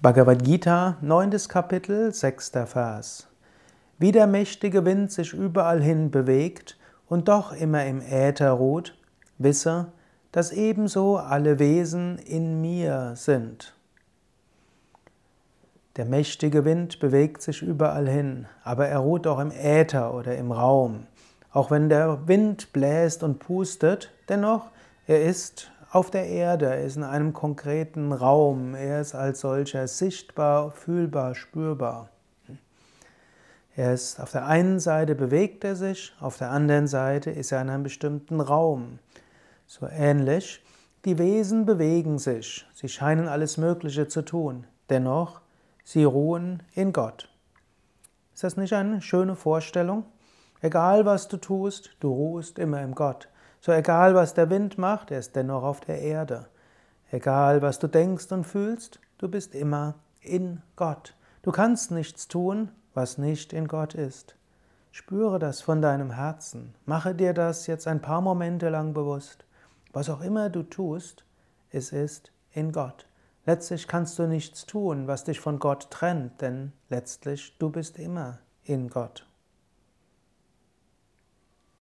Bhagavad Gita, 9. Kapitel, 6. Vers. Wie der mächtige Wind sich überall hin bewegt und doch immer im Äther ruht, wisse, dass ebenso alle Wesen in mir sind. Der mächtige Wind bewegt sich überall hin, aber er ruht auch im Äther oder im Raum. Auch wenn der Wind bläst und pustet, dennoch, er ist auf der Erde, er ist in einem konkreten Raum, er ist als solcher sichtbar, fühlbar, spürbar. Er ist auf der einen Seite bewegt er sich, auf der anderen Seite ist er in einem bestimmten Raum. So ähnlich, die Wesen bewegen sich, sie scheinen alles Mögliche zu tun, dennoch, sie ruhen in Gott. Ist das nicht eine schöne Vorstellung? Egal was du tust, du ruhst immer im Gott. So egal, was der Wind macht, er ist dennoch auf der Erde. Egal, was du denkst und fühlst, du bist immer in Gott. Du kannst nichts tun, was nicht in Gott ist. Spüre das von deinem Herzen. Mache dir das jetzt ein paar Momente lang bewusst. Was auch immer du tust, es ist in Gott. Letztlich kannst du nichts tun, was dich von Gott trennt, denn letztlich du bist immer in Gott.